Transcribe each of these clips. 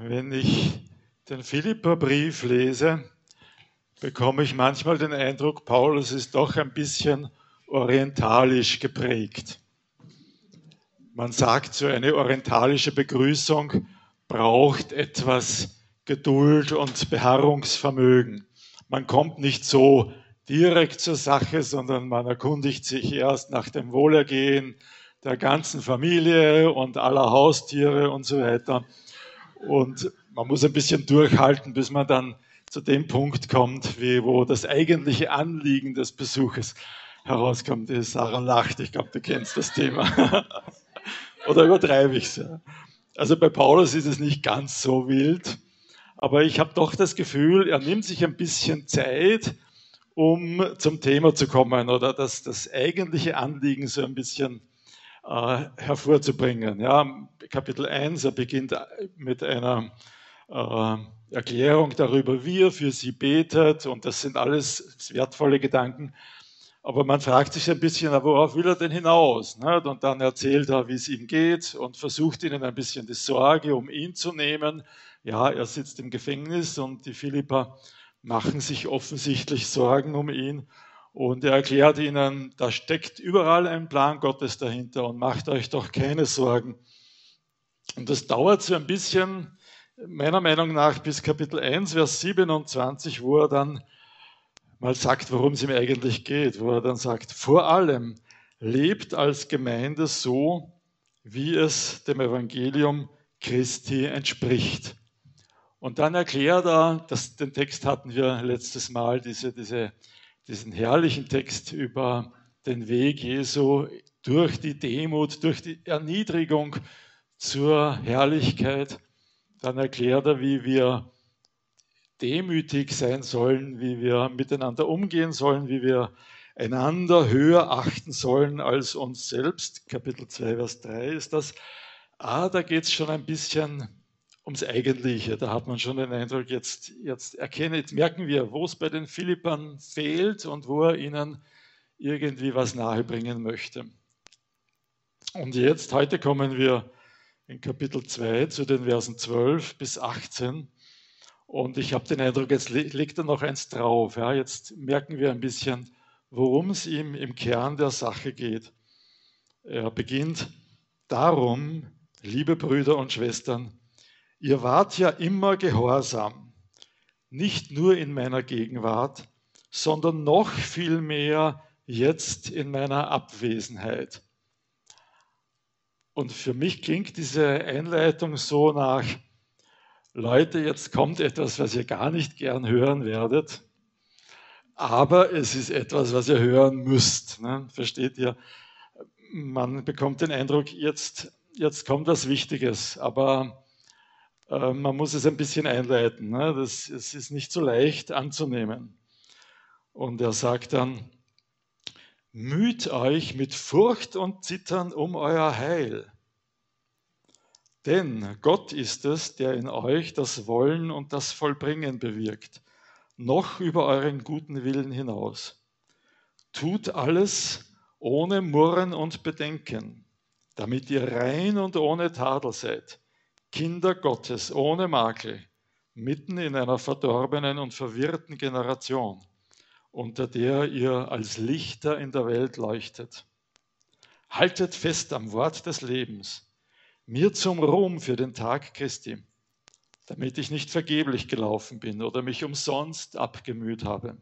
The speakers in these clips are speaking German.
Wenn ich den Philipperbrief lese, bekomme ich manchmal den Eindruck, Paulus ist doch ein bisschen orientalisch geprägt. Man sagt, so eine orientalische Begrüßung braucht etwas Geduld und Beharrungsvermögen. Man kommt nicht so direkt zur Sache, sondern man erkundigt sich erst nach dem Wohlergehen der ganzen Familie und aller Haustiere und so weiter. Und man muss ein bisschen durchhalten, bis man dann zu dem Punkt kommt, wie, wo das eigentliche Anliegen des Besuches herauskommt. Die Sarah lacht, ich glaube, du kennst das Thema. Oder übertreibe ich es? Also bei Paulus ist es nicht ganz so wild, aber ich habe doch das Gefühl, er nimmt sich ein bisschen Zeit, um zum Thema zu kommen oder das, das eigentliche Anliegen so ein bisschen äh, hervorzubringen. Ja, Kapitel 1, er beginnt mit einer äh, Erklärung darüber, wie er für sie betet und das sind alles wertvolle Gedanken. Aber man fragt sich ein bisschen, worauf will er denn hinaus? Nicht? Und dann erzählt er, wie es ihm geht und versucht ihnen ein bisschen die Sorge um ihn zu nehmen. Ja, er sitzt im Gefängnis und die Philippa machen sich offensichtlich Sorgen um ihn. Und er erklärt ihnen, da steckt überall ein Plan Gottes dahinter und macht euch doch keine Sorgen. Und das dauert so ein bisschen, meiner Meinung nach, bis Kapitel 1, Vers 27, wo er dann mal sagt, worum es ihm eigentlich geht, wo er dann sagt, vor allem lebt als Gemeinde so, wie es dem Evangelium Christi entspricht. Und dann erklärt er, das, den Text hatten wir letztes Mal, diese, diese diesen herrlichen Text über den Weg Jesu durch die Demut, durch die Erniedrigung zur Herrlichkeit. Dann erklärt er, wie wir demütig sein sollen, wie wir miteinander umgehen sollen, wie wir einander höher achten sollen als uns selbst. Kapitel 2, Vers 3 ist das. Ah, da geht es schon ein bisschen ums Eigentliche. Da hat man schon den Eindruck, jetzt, jetzt erkennen, jetzt merken wir, wo es bei den Philippern fehlt und wo er ihnen irgendwie was nahebringen möchte. Und jetzt, heute kommen wir in Kapitel 2 zu den Versen 12 bis 18. Und ich habe den Eindruck, jetzt legt er noch eins drauf. Ja, jetzt merken wir ein bisschen, worum es ihm im Kern der Sache geht. Er beginnt darum, liebe Brüder und Schwestern, Ihr wart ja immer gehorsam, nicht nur in meiner Gegenwart, sondern noch viel mehr jetzt in meiner Abwesenheit. Und für mich klingt diese Einleitung so nach, Leute, jetzt kommt etwas, was ihr gar nicht gern hören werdet, aber es ist etwas, was ihr hören müsst. Ne? Versteht ihr? Man bekommt den Eindruck, jetzt, jetzt kommt was Wichtiges, aber äh, man muss es ein bisschen einleiten. Ne? Das, es ist nicht so leicht anzunehmen. Und er sagt dann, müht euch mit Furcht und Zittern um euer Heil. Denn Gott ist es, der in euch das Wollen und das Vollbringen bewirkt, noch über euren guten Willen hinaus. Tut alles ohne Murren und Bedenken, damit ihr rein und ohne Tadel seid Kinder Gottes ohne Makel, mitten in einer verdorbenen und verwirrten Generation, unter der ihr als Lichter in der Welt leuchtet. Haltet fest am Wort des Lebens, mir zum Ruhm für den Tag Christi, damit ich nicht vergeblich gelaufen bin oder mich umsonst abgemüht habe.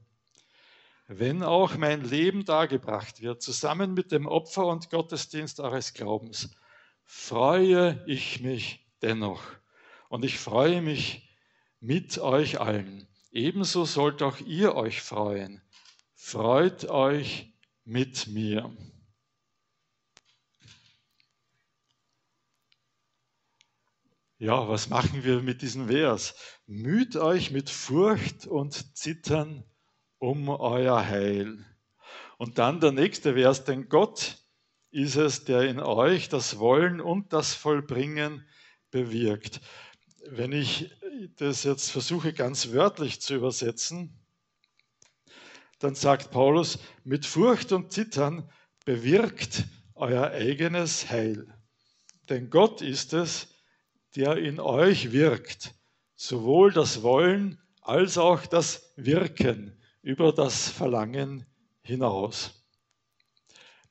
Wenn auch mein Leben dargebracht wird, zusammen mit dem Opfer und Gottesdienst eures Glaubens, freue ich mich dennoch. Und ich freue mich mit euch allen. Ebenso sollt auch ihr euch freuen. Freut euch mit mir. Ja, was machen wir mit diesem Vers? Müht euch mit Furcht und Zittern um euer Heil. Und dann der nächste Vers, denn Gott ist es, der in euch das Wollen und das Vollbringen bewirkt. Wenn ich das jetzt versuche ganz wörtlich zu übersetzen, dann sagt Paulus, mit Furcht und Zittern bewirkt euer eigenes Heil. Denn Gott ist es, der in euch wirkt, sowohl das Wollen als auch das Wirken über das Verlangen hinaus.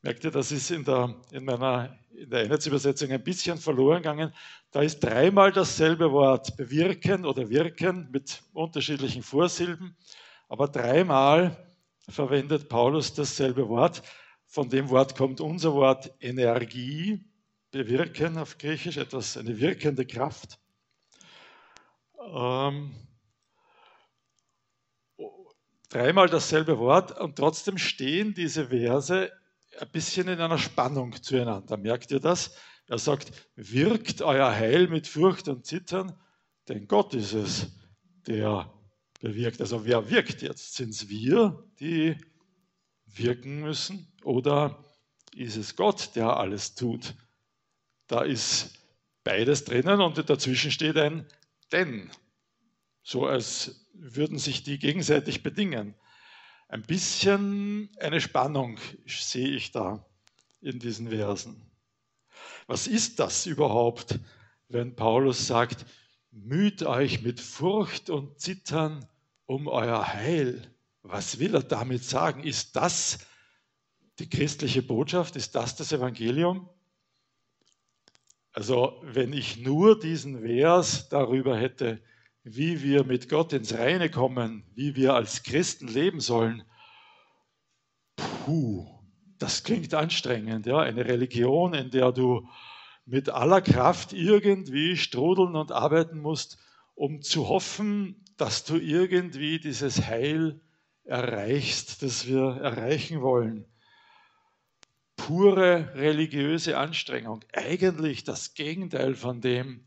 Merkt ihr, das ist in der, in meiner in der Einheitsübersetzung ein bisschen verloren gegangen. Da ist dreimal dasselbe Wort bewirken oder wirken mit unterschiedlichen Vorsilben, aber dreimal verwendet Paulus dasselbe Wort. Von dem Wort kommt unser Wort Energie, bewirken auf Griechisch, etwas, eine wirkende Kraft. Ähm, dreimal dasselbe Wort und trotzdem stehen diese Verse ein bisschen in einer Spannung zueinander. Merkt ihr das? Er sagt, wirkt euer Heil mit Furcht und Zittern, denn Gott ist es, der bewirkt. Also wer wirkt jetzt? Sind es wir, die wirken müssen? Oder ist es Gott, der alles tut? Da ist beides drinnen und dazwischen steht ein denn. So als würden sich die gegenseitig bedingen. Ein bisschen eine Spannung sehe ich da in diesen Versen. Was ist das überhaupt, wenn Paulus sagt, müht euch mit Furcht und Zittern um euer Heil? Was will er damit sagen? Ist das die christliche Botschaft? Ist das das Evangelium? Also wenn ich nur diesen Vers darüber hätte, wie wir mit Gott ins Reine kommen, wie wir als Christen leben sollen, puh, das klingt anstrengend. Ja? Eine Religion, in der du mit aller Kraft irgendwie strudeln und arbeiten musst, um zu hoffen, dass du irgendwie dieses Heil erreichst, das wir erreichen wollen. Pure religiöse Anstrengung. Eigentlich das Gegenteil von dem,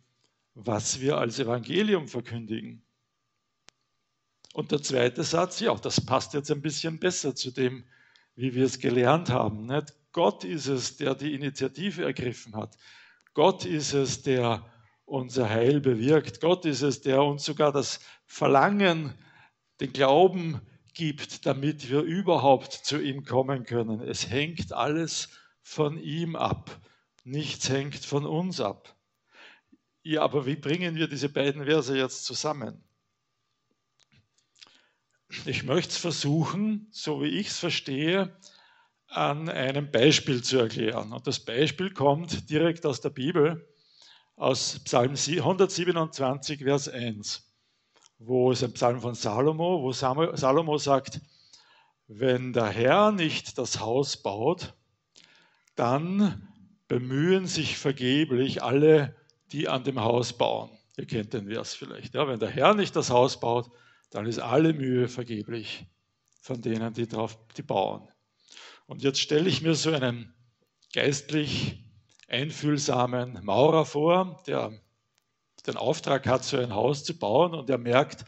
was wir als Evangelium verkündigen. Und der zweite Satz, ja, das passt jetzt ein bisschen besser zu dem, wie wir es gelernt haben. Nicht? Gott ist es, der die Initiative ergriffen hat. Gott ist es, der unser Heil bewirkt. Gott ist es, der uns sogar das Verlangen, den Glauben gibt, damit wir überhaupt zu ihm kommen können. Es hängt alles von ihm ab. Nichts hängt von uns ab. Ja, aber wie bringen wir diese beiden Verse jetzt zusammen? Ich möchte es versuchen, so wie ich es verstehe, an einem Beispiel zu erklären. Und das Beispiel kommt direkt aus der Bibel, aus Psalm 127, Vers 1, wo es ein Psalm von Salomo, wo Salomo sagt, wenn der Herr nicht das Haus baut, dann bemühen sich vergeblich alle, die an dem Haus bauen. Ihr kennt den Vers vielleicht. Ja, wenn der Herr nicht das Haus baut, dann ist alle Mühe vergeblich von denen, die drauf die bauen. Und jetzt stelle ich mir so einen geistlich einfühlsamen Maurer vor, der den Auftrag hat, so ein Haus zu bauen und er merkt,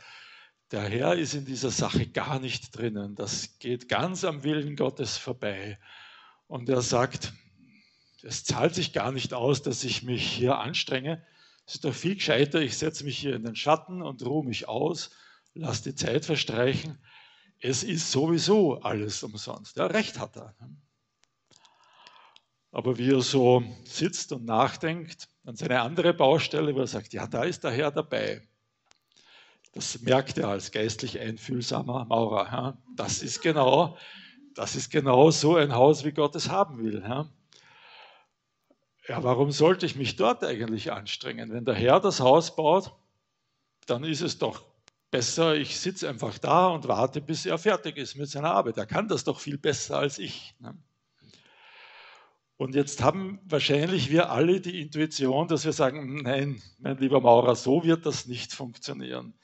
der Herr ist in dieser Sache gar nicht drinnen. Das geht ganz am Willen Gottes vorbei. Und er sagt, es zahlt sich gar nicht aus, dass ich mich hier anstrenge. Es ist doch viel gescheiter, ich setze mich hier in den Schatten und ruhe mich aus, lasse die Zeit verstreichen. Es ist sowieso alles umsonst. Ja, recht hat er. Aber wie er so sitzt und nachdenkt an seine andere Baustelle, wo er sagt, ja, da ist der Herr dabei. Das merkt er als geistlich einfühlsamer Maurer. Das ist genau, das ist genau so ein Haus, wie Gott es haben will ja, warum sollte ich mich dort eigentlich anstrengen? Wenn der Herr das Haus baut, dann ist es doch besser, ich sitze einfach da und warte, bis er fertig ist mit seiner Arbeit. Er kann das doch viel besser als ich. Ne? Und jetzt haben wahrscheinlich wir alle die Intuition, dass wir sagen, nein, mein lieber Maurer, so wird das nicht funktionieren.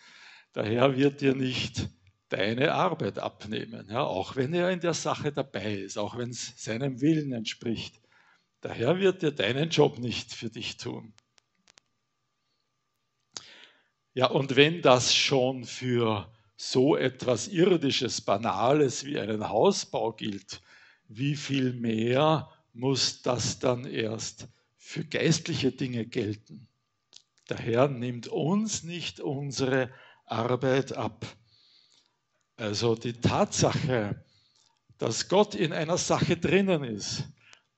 Der Herr wird dir nicht deine Arbeit abnehmen, ja, auch wenn er in der Sache dabei ist, auch wenn es seinem Willen entspricht. Der Herr wird dir deinen Job nicht für dich tun. Ja, und wenn das schon für so etwas Irdisches, Banales wie einen Hausbau gilt, wie viel mehr muss das dann erst für geistliche Dinge gelten? Der Herr nimmt uns nicht unsere Arbeit ab. Also die Tatsache, dass Gott in einer Sache drinnen ist,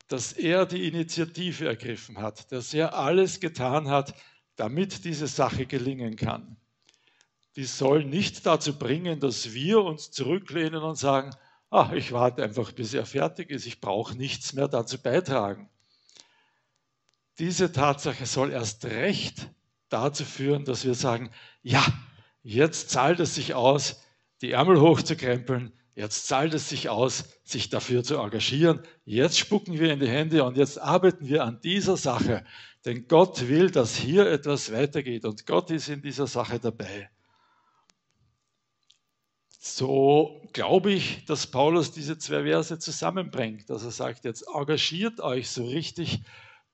dass er die Initiative ergriffen hat, dass er alles getan hat, damit diese Sache gelingen kann. Die soll nicht dazu bringen, dass wir uns zurücklehnen und sagen, ach, ich warte einfach, bis er fertig ist, ich brauche nichts mehr dazu beitragen. Diese Tatsache soll erst recht dazu führen, dass wir sagen, ja, jetzt zahlt es sich aus, die Ärmel hochzukrempeln, jetzt zahlt es sich aus, sich dafür zu engagieren, jetzt spucken wir in die Hände und jetzt arbeiten wir an dieser Sache, denn Gott will, dass hier etwas weitergeht und Gott ist in dieser Sache dabei. So glaube ich, dass Paulus diese zwei Verse zusammenbringt, dass er sagt, jetzt engagiert euch so richtig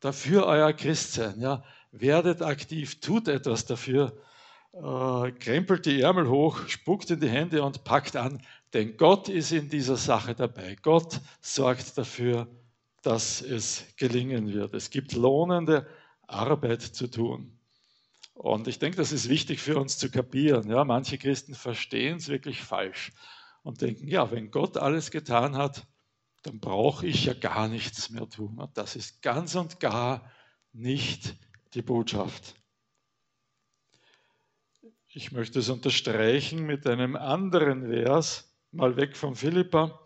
dafür euer Christsein. Ja? Werdet aktiv, tut etwas dafür, äh, krempelt die Ärmel hoch, spuckt in die Hände und packt an, denn Gott ist in dieser Sache dabei. Gott sorgt dafür, dass es gelingen wird. Es gibt lohnende Arbeit zu tun. Und ich denke, das ist wichtig für uns zu kapieren. Ja, manche Christen verstehen es wirklich falsch und denken, ja, wenn Gott alles getan hat, dann brauche ich ja gar nichts mehr tun. Und das ist ganz und gar nicht die Botschaft. Ich möchte es unterstreichen mit einem anderen Vers, mal weg von Philippa,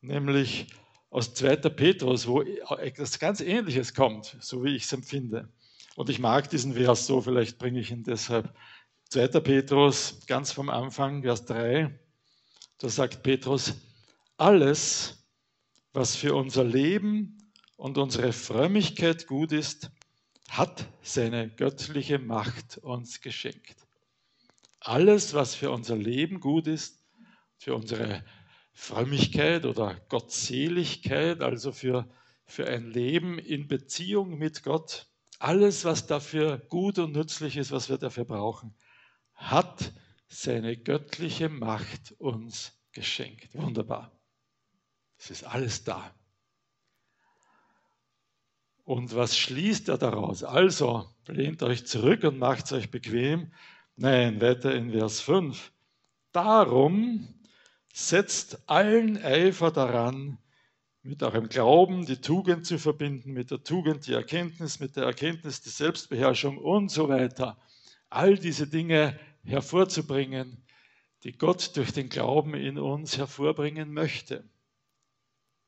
nämlich aus 2. Petrus, wo etwas ganz Ähnliches kommt, so wie ich es empfinde. Und ich mag diesen Vers so, vielleicht bringe ich ihn deshalb. 2. Petrus, ganz vom Anfang, Vers 3, da sagt Petrus, alles, was für unser Leben und unsere Frömmigkeit gut ist, hat seine göttliche Macht uns geschenkt. Alles, was für unser Leben gut ist, für unsere Frömmigkeit oder Gottseligkeit, also für, für ein Leben in Beziehung mit Gott, alles, was dafür gut und nützlich ist, was wir dafür brauchen, hat seine göttliche Macht uns geschenkt. Wunderbar. Es ist alles da. Und was schließt er daraus? Also, lehnt euch zurück und macht es euch bequem. Nein, weiter in Vers 5. Darum setzt allen Eifer daran, mit eurem Glauben die Tugend zu verbinden, mit der Tugend die Erkenntnis, mit der Erkenntnis die Selbstbeherrschung und so weiter. All diese Dinge hervorzubringen, die Gott durch den Glauben in uns hervorbringen möchte.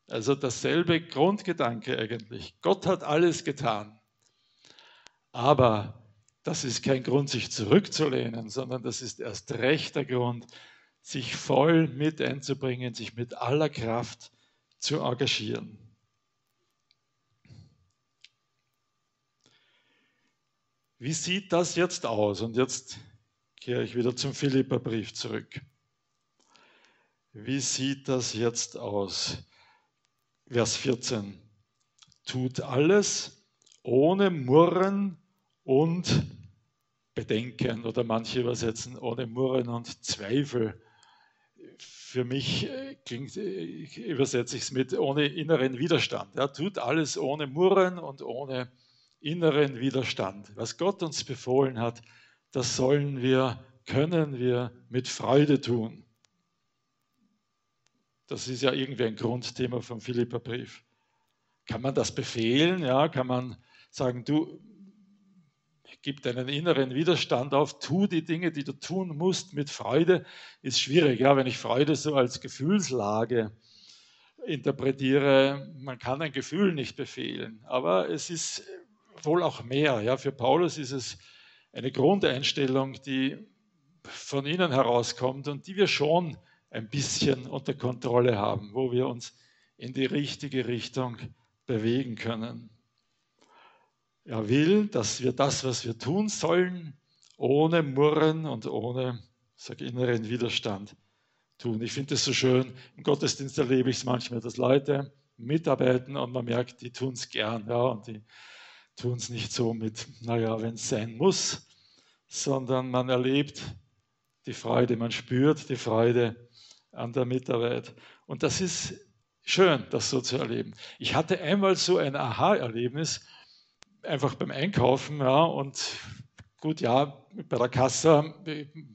Also dasselbe Grundgedanke eigentlich. Gott hat alles getan. Aber das ist kein Grund, sich zurückzulehnen, sondern das ist erst recht der Grund, sich voll mit einzubringen, sich mit aller Kraft zu engagieren. Wie sieht das jetzt aus? Und jetzt kehre ich wieder zum Philipperbrief zurück. Wie sieht das jetzt aus? Vers 14. Tut alles ohne Murren und Bedenken oder manche übersetzen ohne Murren und Zweifel. Für mich äh, klingt, äh, übersetze ich es mit ohne inneren Widerstand. Er tut alles ohne Murren und ohne inneren Widerstand. Was Gott uns befohlen hat, das sollen wir, können wir mit Freude tun. Das ist ja irgendwie ein Grundthema vom Philipperbrief. Kann man das befehlen? Ja, kann man sagen, du gib deinen inneren Widerstand auf, tu die Dinge, die du tun musst mit Freude, ist schwierig. Ja, wenn ich Freude so als Gefühlslage interpretiere, man kann ein Gefühl nicht befehlen, aber es ist wohl auch mehr. Ja, für Paulus ist es eine Grundeinstellung, die von innen herauskommt und die wir schon ein bisschen unter Kontrolle haben, wo wir uns in die richtige Richtung bewegen können. Er will, dass wir das, was wir tun sollen, ohne Murren und ohne sag, inneren Widerstand tun. Ich finde es so schön, im Gottesdienst erlebe ich es manchmal, dass Leute mitarbeiten und man merkt, die tun es gern. Ja, und die tun es nicht so mit, naja, wenn es sein muss, sondern man erlebt die Freude, man spürt die Freude an der Mitarbeit. Und das ist schön, das so zu erleben. Ich hatte einmal so ein Aha-Erlebnis, einfach beim Einkaufen, ja, und gut, ja, bei der Kasse,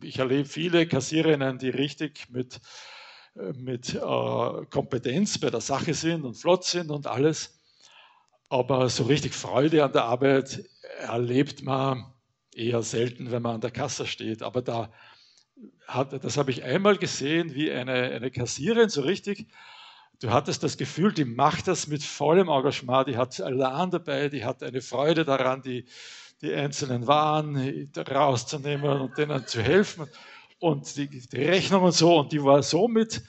ich erlebe viele Kassiererinnen, die richtig mit, mit äh, Kompetenz bei der Sache sind und flott sind und alles. Aber so richtig Freude an der Arbeit erlebt man eher selten, wenn man an der Kasse steht. Aber da hat, das habe ich einmal gesehen, wie eine, eine Kassierin so richtig. Du hattest das Gefühl, die macht das mit vollem Engagement, die hat Alarm dabei, die hat eine Freude daran, die, die einzelnen Waren rauszunehmen und denen zu helfen und die, die Rechnung und so. Und die war so mit,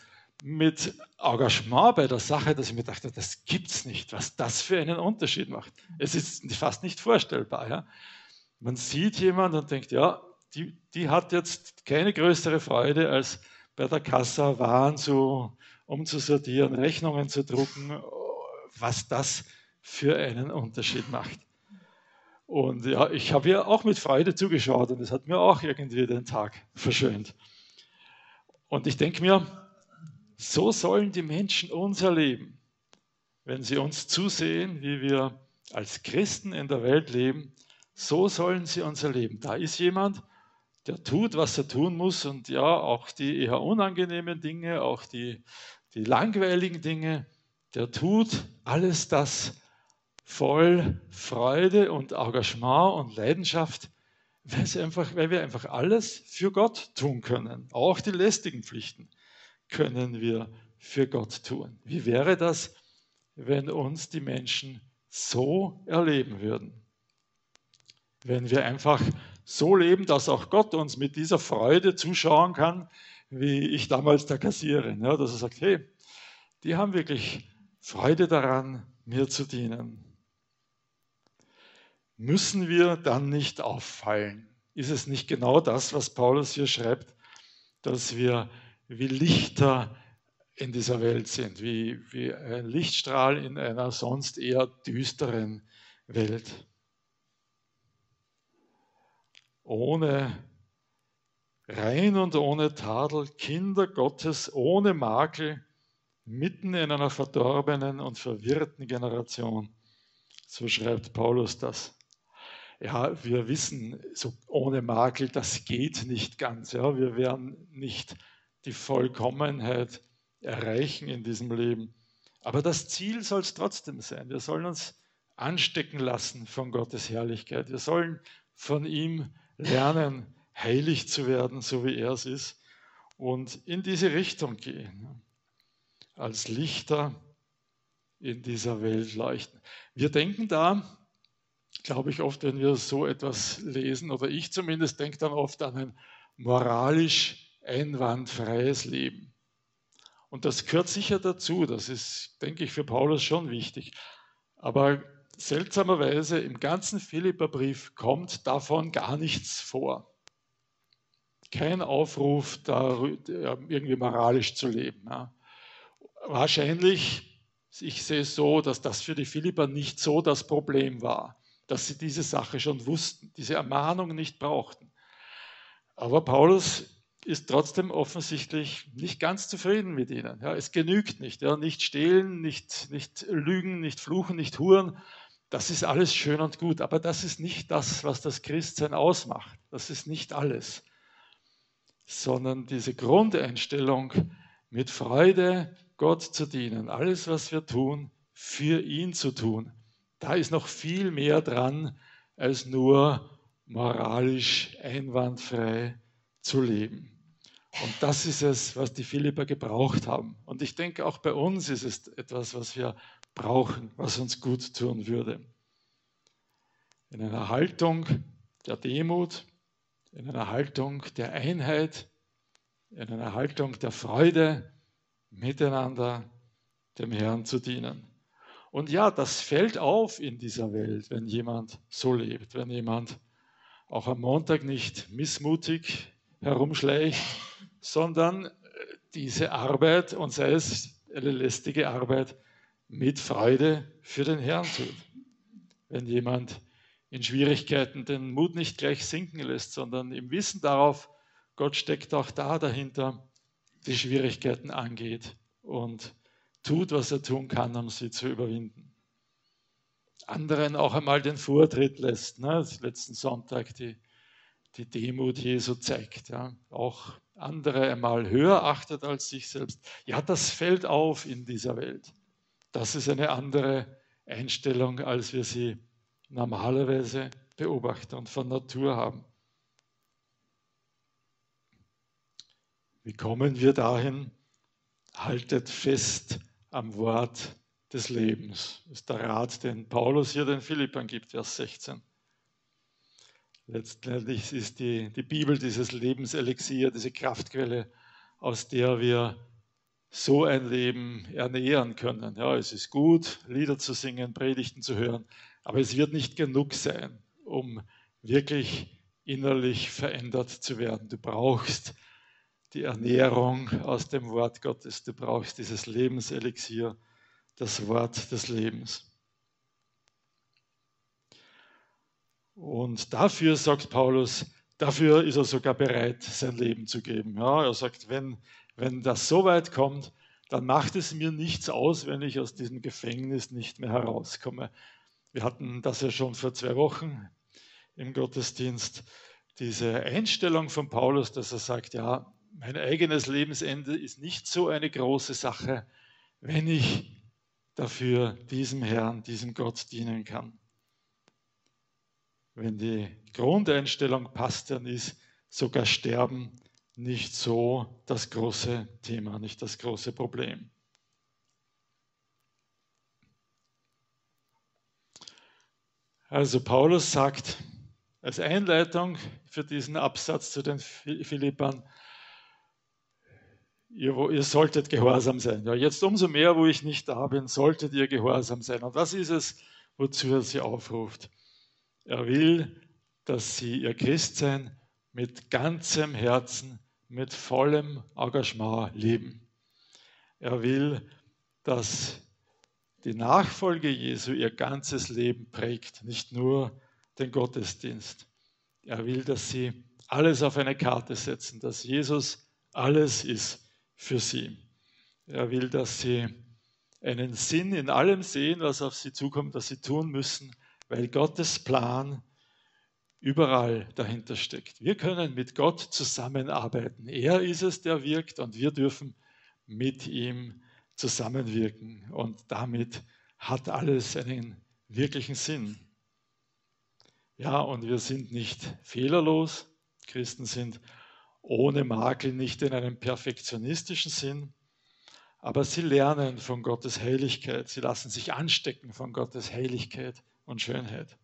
mit Engagement bei der Sache, dass ich mir dachte, das gibt's nicht, was das für einen Unterschied macht. Es ist fast nicht vorstellbar. Ja? Man sieht jemanden und denkt, ja, die, die hat jetzt keine größere Freude, als bei der Kassa Waren zu, umzusortieren, Rechnungen zu drucken, was das für einen Unterschied macht. Und ja, ich habe ihr auch mit Freude zugeschaut und es hat mir auch irgendwie den Tag verschönt. Und ich denke mir, so sollen die Menschen uns erleben, wenn sie uns zusehen, wie wir als Christen in der Welt leben. So sollen sie uns erleben. Da ist jemand, der tut, was er tun muss und ja, auch die eher unangenehmen Dinge, auch die, die langweiligen Dinge, der tut alles das voll Freude und Engagement und Leidenschaft, einfach, weil wir einfach alles für Gott tun können. Auch die lästigen Pflichten können wir für Gott tun. Wie wäre das, wenn uns die Menschen so erleben würden? Wenn wir einfach so leben, dass auch Gott uns mit dieser Freude zuschauen kann, wie ich damals der Kassierin, ja, dass er sagt, hey, die haben wirklich Freude daran, mir zu dienen. Müssen wir dann nicht auffallen? Ist es nicht genau das, was Paulus hier schreibt, dass wir wie Lichter in dieser Welt sind, wie, wie ein Lichtstrahl in einer sonst eher düsteren Welt? ohne rein und ohne Tadel, Kinder Gottes ohne Makel, mitten in einer verdorbenen und verwirrten Generation. So schreibt Paulus das. Ja, wir wissen, so ohne Makel, das geht nicht ganz. Ja, wir werden nicht die Vollkommenheit erreichen in diesem Leben. Aber das Ziel soll es trotzdem sein. Wir sollen uns anstecken lassen von Gottes Herrlichkeit. Wir sollen von ihm lernen, heilig zu werden, so wie er es ist, und in diese Richtung gehen, als Lichter in dieser Welt leuchten. Wir denken da, glaube ich, oft, wenn wir so etwas lesen, oder ich zumindest denke dann oft an ein moralisch einwandfreies Leben. Und das gehört sicher dazu, das ist, denke ich, für Paulus schon wichtig. Aber seltsamerweise im ganzen Philipperbrief kommt davon gar nichts vor. Kein Aufruf, da irgendwie moralisch zu leben. Ja. Wahrscheinlich, ich sehe es so, dass das für die Philipper nicht so das Problem war, dass sie diese Sache schon wussten, diese Ermahnung nicht brauchten. Aber Paulus ist trotzdem offensichtlich nicht ganz zufrieden mit ihnen. Ja, es genügt nicht. Ja, nicht stehlen, nicht, nicht lügen, nicht fluchen, nicht huren, das ist alles schön und gut, aber das ist nicht das, was das Christsein ausmacht. Das ist nicht alles, sondern diese Grundeinstellung, mit Freude Gott zu dienen, alles, was wir tun, für ihn zu tun. Da ist noch viel mehr dran, als nur moralisch einwandfrei zu leben. Und das ist es, was die Philipper gebraucht haben. Und ich denke, auch bei uns ist es etwas, was wir brauchen, was uns gut tun würde. In einer Haltung der Demut, in einer Haltung der Einheit, in einer Haltung der Freude, miteinander dem Herrn zu dienen. Und ja, das fällt auf in dieser Welt, wenn jemand so lebt, wenn jemand auch am Montag nicht missmutig herumschleicht, sondern diese Arbeit, und sei es eine lästige Arbeit, mit Freude für den Herrn tut. Wenn jemand in Schwierigkeiten den Mut nicht gleich sinken lässt, sondern im Wissen darauf, Gott steckt auch da dahinter, die Schwierigkeiten angeht und tut, was er tun kann, um sie zu überwinden. Anderen auch einmal den Vortritt lässt. Ne? Letzten Sonntag die, die Demut Jesu zeigt. Ja? Auch andere einmal höher achtet als sich selbst. Ja, das fällt auf in dieser Welt. Das ist eine andere Einstellung, als wir sie normalerweise Beobachter und von Natur haben. Wie kommen wir dahin? Haltet fest am Wort des Lebens. Das ist der Rat, den Paulus hier den Philippern gibt, Vers 16. Letztendlich ist die, die Bibel dieses Lebenselixier, diese Kraftquelle, aus der wir so ein Leben ernähren können. Ja, es ist gut, Lieder zu singen, Predigten zu hören, aber es wird nicht genug sein, um wirklich innerlich verändert zu werden. Du brauchst die Ernährung aus dem Wort Gottes, du brauchst dieses Lebenselixier, das Wort des Lebens. Und dafür, sagt Paulus, dafür ist er sogar bereit, sein Leben zu geben. Ja, er sagt, wenn, wenn das so weit kommt, dann macht es mir nichts aus, wenn ich aus diesem Gefängnis nicht mehr herauskomme. Wir hatten das ja schon vor zwei Wochen im Gottesdienst, diese Einstellung von Paulus, dass er sagt, ja, mein eigenes Lebensende ist nicht so eine große Sache, wenn ich dafür diesem Herrn, diesem Gott dienen kann. Wenn die Grundeinstellung passt, dann ist sogar Sterben nicht so das große Thema, nicht das große Problem. Also Paulus sagt als Einleitung für diesen Absatz zu den Philippern, ihr, ihr solltet gehorsam sein. Ja, jetzt umso mehr, wo ich nicht da bin, solltet ihr gehorsam sein. Und das ist es, wozu er sie aufruft. Er will, dass sie ihr Christsein mit ganzem Herzen, mit vollem Engagement leben. Er will, dass die Nachfolge Jesu ihr ganzes Leben prägt, nicht nur den Gottesdienst. Er will, dass sie alles auf eine Karte setzen, dass Jesus alles ist für sie. Er will, dass sie einen Sinn in allem sehen, was auf sie zukommt, was sie tun müssen, weil Gottes Plan überall dahinter steckt. Wir können mit Gott zusammenarbeiten. Er ist es, der wirkt und wir dürfen mit ihm zusammenwirken und damit hat alles einen wirklichen Sinn. Ja, und wir sind nicht fehlerlos. Christen sind ohne Makel nicht in einem perfektionistischen Sinn, aber sie lernen von Gottes Heiligkeit. Sie lassen sich anstecken von Gottes Heiligkeit und Schönheit.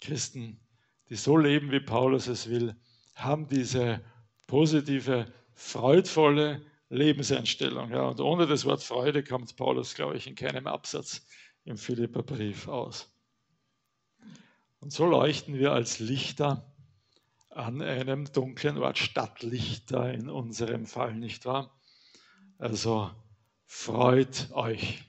Christen, die so leben, wie Paulus es will, haben diese positive, freudvolle Lebenseinstellung. Ja, und ohne das Wort Freude kommt Paulus, glaube ich, in keinem Absatz im Philipperbrief aus. Und so leuchten wir als Lichter an einem dunklen Ort, Stadtlichter in unserem Fall, nicht wahr? Also freut euch.